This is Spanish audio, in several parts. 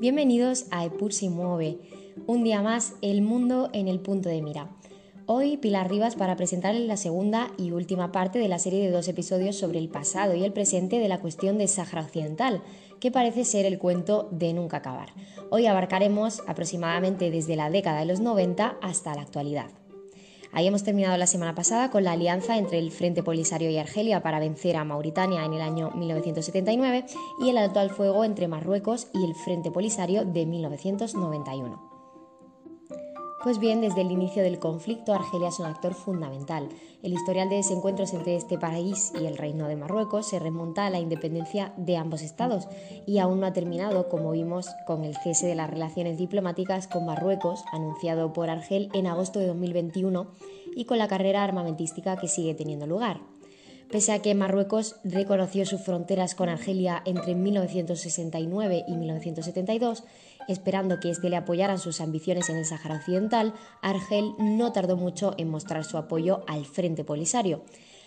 Bienvenidos a Epur si mueve, un día más el mundo en el punto de mira. Hoy Pilar Rivas para presentarles la segunda y última parte de la serie de dos episodios sobre el pasado y el presente de la cuestión de Sáhara Occidental, que parece ser el cuento de nunca acabar. Hoy abarcaremos aproximadamente desde la década de los 90 hasta la actualidad. Ahí hemos terminado la semana pasada con la alianza entre el Frente Polisario y Argelia para vencer a Mauritania en el año 1979 y el alto al fuego entre Marruecos y el Frente Polisario de 1991. Pues bien, desde el inicio del conflicto, Argelia es un actor fundamental. El historial de desencuentros entre este país y el Reino de Marruecos se remonta a la independencia de ambos estados y aún no ha terminado, como vimos con el cese de las relaciones diplomáticas con Marruecos, anunciado por Argel en agosto de 2021, y con la carrera armamentística que sigue teniendo lugar. Pese a que Marruecos reconoció sus fronteras con Argelia entre 1969 y 1972, esperando que éste le apoyara sus ambiciones en el Sáhara Occidental, Argel no tardó mucho en mostrar su apoyo al Frente Polisario.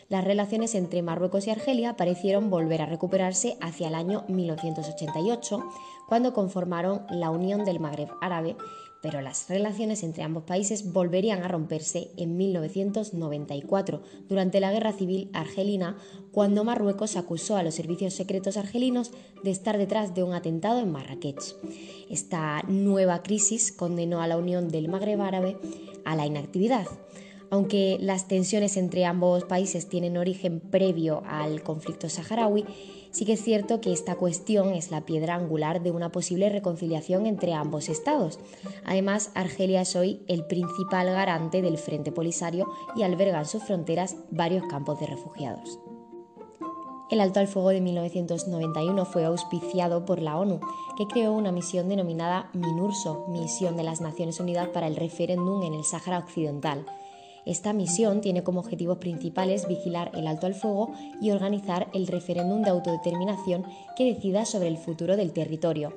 Las relaciones entre Marruecos y Argelia parecieron volver a recuperarse hacia el año 1988, cuando conformaron la Unión del Magreb Árabe pero las relaciones entre ambos países volverían a romperse en 1994, durante la Guerra Civil Argelina, cuando Marruecos acusó a los servicios secretos argelinos de estar detrás de un atentado en Marrakech. Esta nueva crisis condenó a la Unión del Magreb Árabe a la inactividad. Aunque las tensiones entre ambos países tienen origen previo al conflicto saharaui, sí que es cierto que esta cuestión es la piedra angular de una posible reconciliación entre ambos estados. Además, Argelia es hoy el principal garante del Frente Polisario y alberga en sus fronteras varios campos de refugiados. El alto al fuego de 1991 fue auspiciado por la ONU, que creó una misión denominada MINURSO, Misión de las Naciones Unidas para el Referéndum en el Sáhara Occidental, esta misión tiene como objetivos principales vigilar el alto al fuego y organizar el referéndum de autodeterminación que decida sobre el futuro del territorio.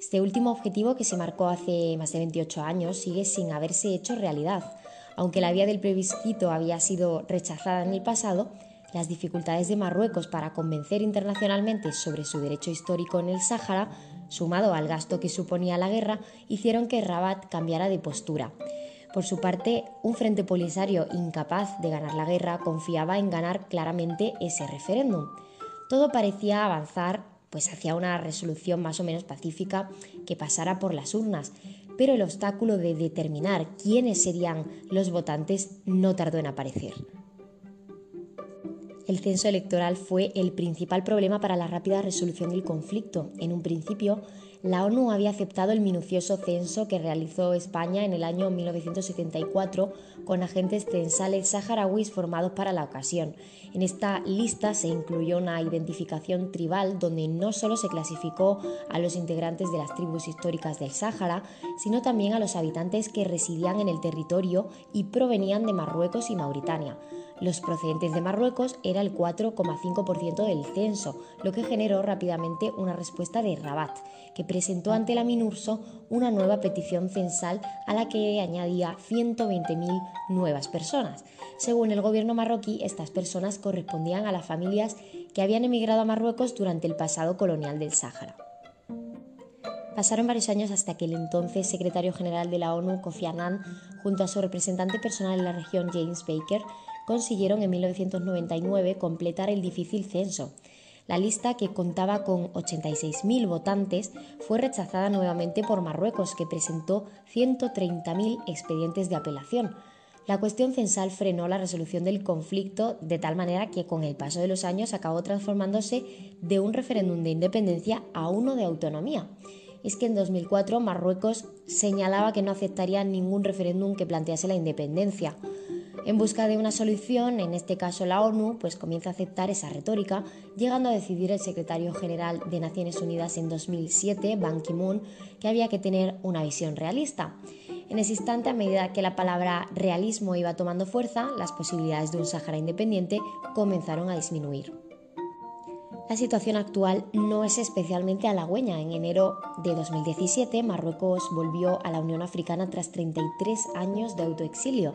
Este último objetivo, que se marcó hace más de 28 años, sigue sin haberse hecho realidad. Aunque la vía del plebiscito había sido rechazada en el pasado, las dificultades de Marruecos para convencer internacionalmente sobre su derecho histórico en el Sáhara, sumado al gasto que suponía la guerra, hicieron que Rabat cambiara de postura. Por su parte, un frente polisario incapaz de ganar la guerra confiaba en ganar claramente ese referéndum. Todo parecía avanzar pues hacia una resolución más o menos pacífica que pasara por las urnas, pero el obstáculo de determinar quiénes serían los votantes no tardó en aparecer. El censo electoral fue el principal problema para la rápida resolución del conflicto. En un principio, la ONU había aceptado el minucioso censo que realizó España en el año 1974 con agentes censales saharauis formados para la ocasión. En esta lista se incluyó una identificación tribal donde no solo se clasificó a los integrantes de las tribus históricas del Sáhara, sino también a los habitantes que residían en el territorio y provenían de Marruecos y Mauritania. Los procedentes de Marruecos era el 4,5% del censo, lo que generó rápidamente una respuesta de Rabat, que presentó ante la MINURSO una nueva petición censal a la que añadía 120.000 nuevas personas. Según el gobierno marroquí, estas personas correspondían a las familias que habían emigrado a Marruecos durante el pasado colonial del Sáhara. Pasaron varios años hasta que el entonces secretario general de la ONU, Kofi Annan, junto a su representante personal en la región, James Baker, consiguieron en 1999 completar el difícil censo. La lista, que contaba con 86.000 votantes, fue rechazada nuevamente por Marruecos, que presentó 130.000 expedientes de apelación. La cuestión censal frenó la resolución del conflicto de tal manera que con el paso de los años acabó transformándose de un referéndum de independencia a uno de autonomía. Es que en 2004 Marruecos señalaba que no aceptaría ningún referéndum que plantease la independencia. En busca de una solución, en este caso la ONU, pues comienza a aceptar esa retórica, llegando a decidir el secretario general de Naciones Unidas en 2007, Ban Ki-moon, que había que tener una visión realista. En ese instante, a medida que la palabra realismo iba tomando fuerza, las posibilidades de un Sáhara independiente comenzaron a disminuir. La situación actual no es especialmente halagüeña. En enero de 2017, Marruecos volvió a la Unión Africana tras 33 años de autoexilio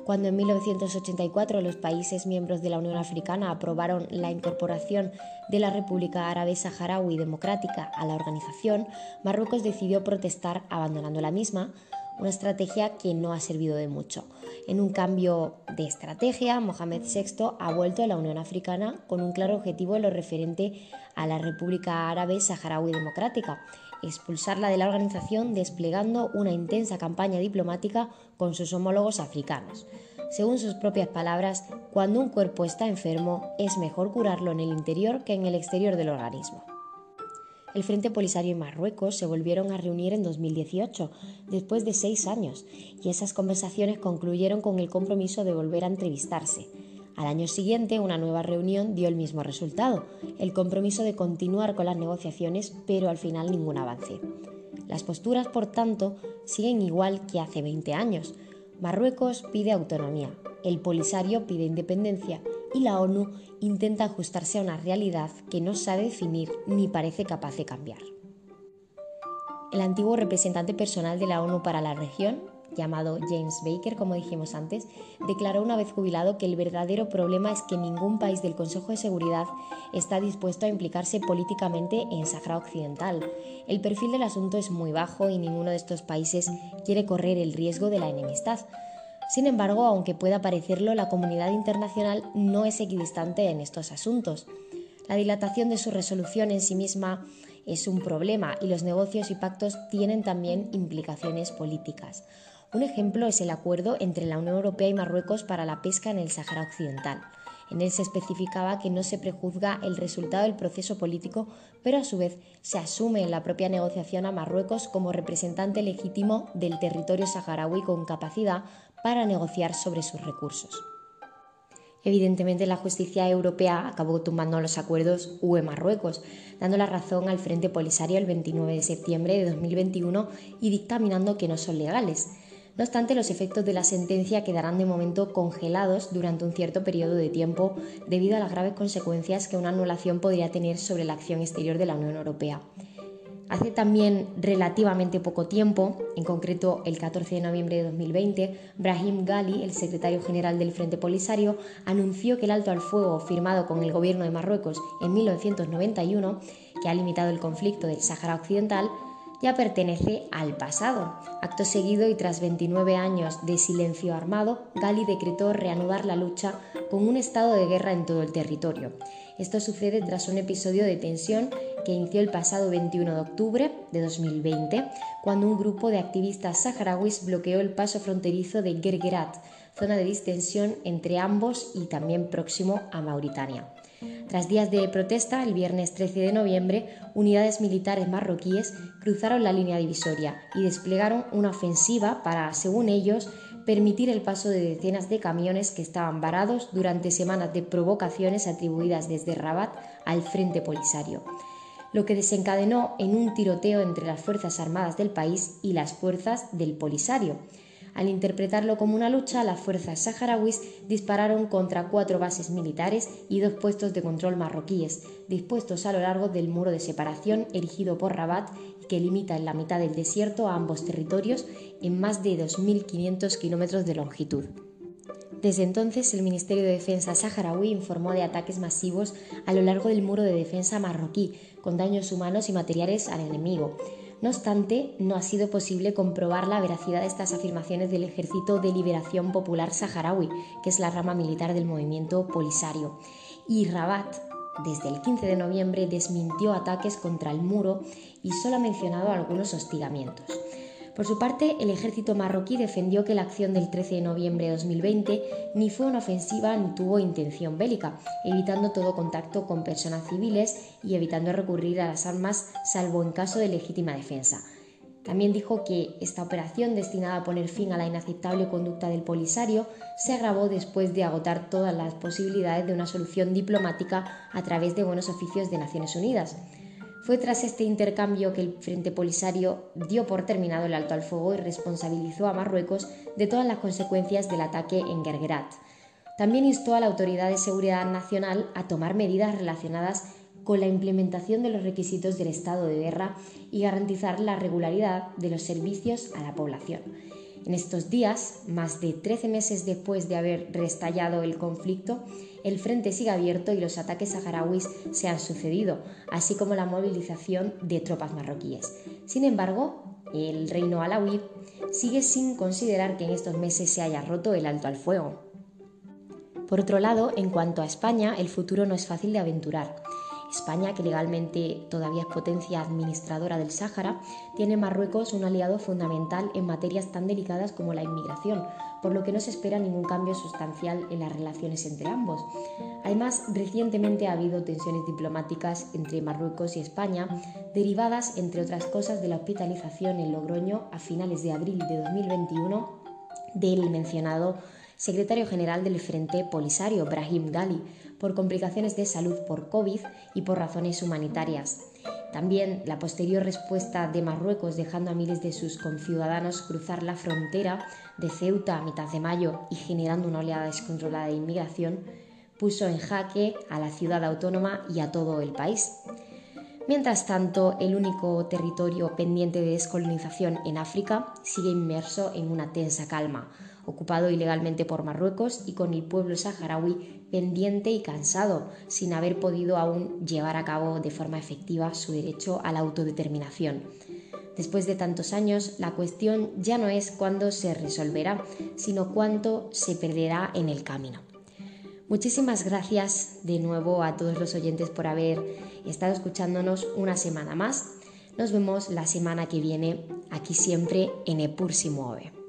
cuando en 1984 los países miembros de la Unión Africana aprobaron la incorporación de la República Árabe Saharaui Democrática a la organización, Marruecos decidió protestar abandonando la misma, una estrategia que no ha servido de mucho. En un cambio de estrategia, Mohamed VI ha vuelto a la Unión Africana con un claro objetivo en lo referente a la República Árabe Saharaui Democrática, expulsarla de la organización desplegando una intensa campaña diplomática con sus homólogos africanos. Según sus propias palabras, cuando un cuerpo está enfermo es mejor curarlo en el interior que en el exterior del organismo. El Frente Polisario y Marruecos se volvieron a reunir en 2018, después de seis años, y esas conversaciones concluyeron con el compromiso de volver a entrevistarse. Al año siguiente, una nueva reunión dio el mismo resultado, el compromiso de continuar con las negociaciones, pero al final ningún avance. Las posturas, por tanto, siguen igual que hace 20 años. Marruecos pide autonomía, el Polisario pide independencia y la ONU intenta ajustarse a una realidad que no sabe definir ni parece capaz de cambiar. El antiguo representante personal de la ONU para la región, llamado James Baker, como dijimos antes, declaró una vez jubilado que el verdadero problema es que ningún país del Consejo de Seguridad está dispuesto a implicarse políticamente en Sahara Occidental. El perfil del asunto es muy bajo y ninguno de estos países quiere correr el riesgo de la enemistad. Sin embargo, aunque pueda parecerlo, la comunidad internacional no es equidistante en estos asuntos. La dilatación de su resolución en sí misma es un problema y los negocios y pactos tienen también implicaciones políticas. Un ejemplo es el acuerdo entre la Unión Europea y Marruecos para la pesca en el Sáhara Occidental. En él se especificaba que no se prejuzga el resultado del proceso político, pero a su vez se asume en la propia negociación a Marruecos como representante legítimo del territorio saharaui con capacidad para negociar sobre sus recursos. Evidentemente, la justicia europea acabó tumbando los acuerdos UE-Marruecos, dando la razón al Frente Polisario el 29 de septiembre de 2021 y dictaminando que no son legales. No obstante, los efectos de la sentencia quedarán de momento congelados durante un cierto periodo de tiempo debido a las graves consecuencias que una anulación podría tener sobre la acción exterior de la Unión Europea. Hace también relativamente poco tiempo, en concreto el 14 de noviembre de 2020, Brahim Ghali, el secretario general del Frente Polisario, anunció que el alto al fuego firmado con el gobierno de Marruecos en 1991, que ha limitado el conflicto del Sáhara Occidental, ya pertenece al pasado. Acto seguido y tras 29 años de silencio armado, Gali decretó reanudar la lucha con un estado de guerra en todo el territorio. Esto sucede tras un episodio de tensión que inició el pasado 21 de octubre de 2020, cuando un grupo de activistas saharauis bloqueó el paso fronterizo de Gergerat, zona de distensión entre ambos y también próximo a Mauritania. Tras días de protesta, el viernes 13 de noviembre, unidades militares marroquíes cruzaron la línea divisoria y desplegaron una ofensiva para, según ellos, permitir el paso de decenas de camiones que estaban varados durante semanas de provocaciones atribuidas desde Rabat al Frente Polisario, lo que desencadenó en un tiroteo entre las Fuerzas Armadas del país y las fuerzas del Polisario. Al interpretarlo como una lucha, las fuerzas saharauis dispararon contra cuatro bases militares y dos puestos de control marroquíes, dispuestos a lo largo del muro de separación erigido por Rabat y que limita en la mitad del desierto a ambos territorios en más de 2.500 kilómetros de longitud. Desde entonces, el Ministerio de Defensa saharaui informó de ataques masivos a lo largo del muro de defensa marroquí, con daños humanos y materiales al enemigo. No obstante, no ha sido posible comprobar la veracidad de estas afirmaciones del Ejército de Liberación Popular Saharaui, que es la rama militar del movimiento Polisario. Y Rabat, desde el 15 de noviembre, desmintió ataques contra el muro y solo ha mencionado algunos hostigamientos. Por su parte, el ejército marroquí defendió que la acción del 13 de noviembre de 2020 ni fue una ofensiva ni tuvo intención bélica, evitando todo contacto con personas civiles y evitando recurrir a las armas salvo en caso de legítima defensa. También dijo que esta operación destinada a poner fin a la inaceptable conducta del Polisario se agravó después de agotar todas las posibilidades de una solución diplomática a través de buenos oficios de Naciones Unidas. Fue tras este intercambio que el Frente Polisario dio por terminado el alto al fuego y responsabilizó a Marruecos de todas las consecuencias del ataque en Gergerat. También instó a la Autoridad de Seguridad Nacional a tomar medidas relacionadas con la implementación de los requisitos del estado de guerra y garantizar la regularidad de los servicios a la población. En estos días, más de 13 meses después de haber restallado el conflicto, el frente sigue abierto y los ataques saharauis se han sucedido, así como la movilización de tropas marroquíes. Sin embargo, el reino alawí sigue sin considerar que en estos meses se haya roto el alto al fuego. Por otro lado, en cuanto a España, el futuro no es fácil de aventurar. España, que legalmente todavía es potencia administradora del Sáhara, tiene en Marruecos un aliado fundamental en materias tan delicadas como la inmigración, por lo que no se espera ningún cambio sustancial en las relaciones entre ambos. Además, recientemente ha habido tensiones diplomáticas entre Marruecos y España, derivadas, entre otras cosas, de la hospitalización en Logroño a finales de abril de 2021 del mencionado secretario general del Frente Polisario, Brahim Gali, por complicaciones de salud por COVID y por razones humanitarias. También la posterior respuesta de Marruecos dejando a miles de sus conciudadanos cruzar la frontera de Ceuta a mitad de mayo y generando una oleada descontrolada de inmigración puso en jaque a la ciudad autónoma y a todo el país. Mientras tanto, el único territorio pendiente de descolonización en África sigue inmerso en una tensa calma, ocupado ilegalmente por Marruecos y con el pueblo saharaui pendiente y cansado, sin haber podido aún llevar a cabo de forma efectiva su derecho a la autodeterminación. Después de tantos años, la cuestión ya no es cuándo se resolverá, sino cuánto se perderá en el camino. Muchísimas gracias de nuevo a todos los oyentes por haber estado escuchándonos una semana más. Nos vemos la semana que viene aquí siempre en Epur mueve.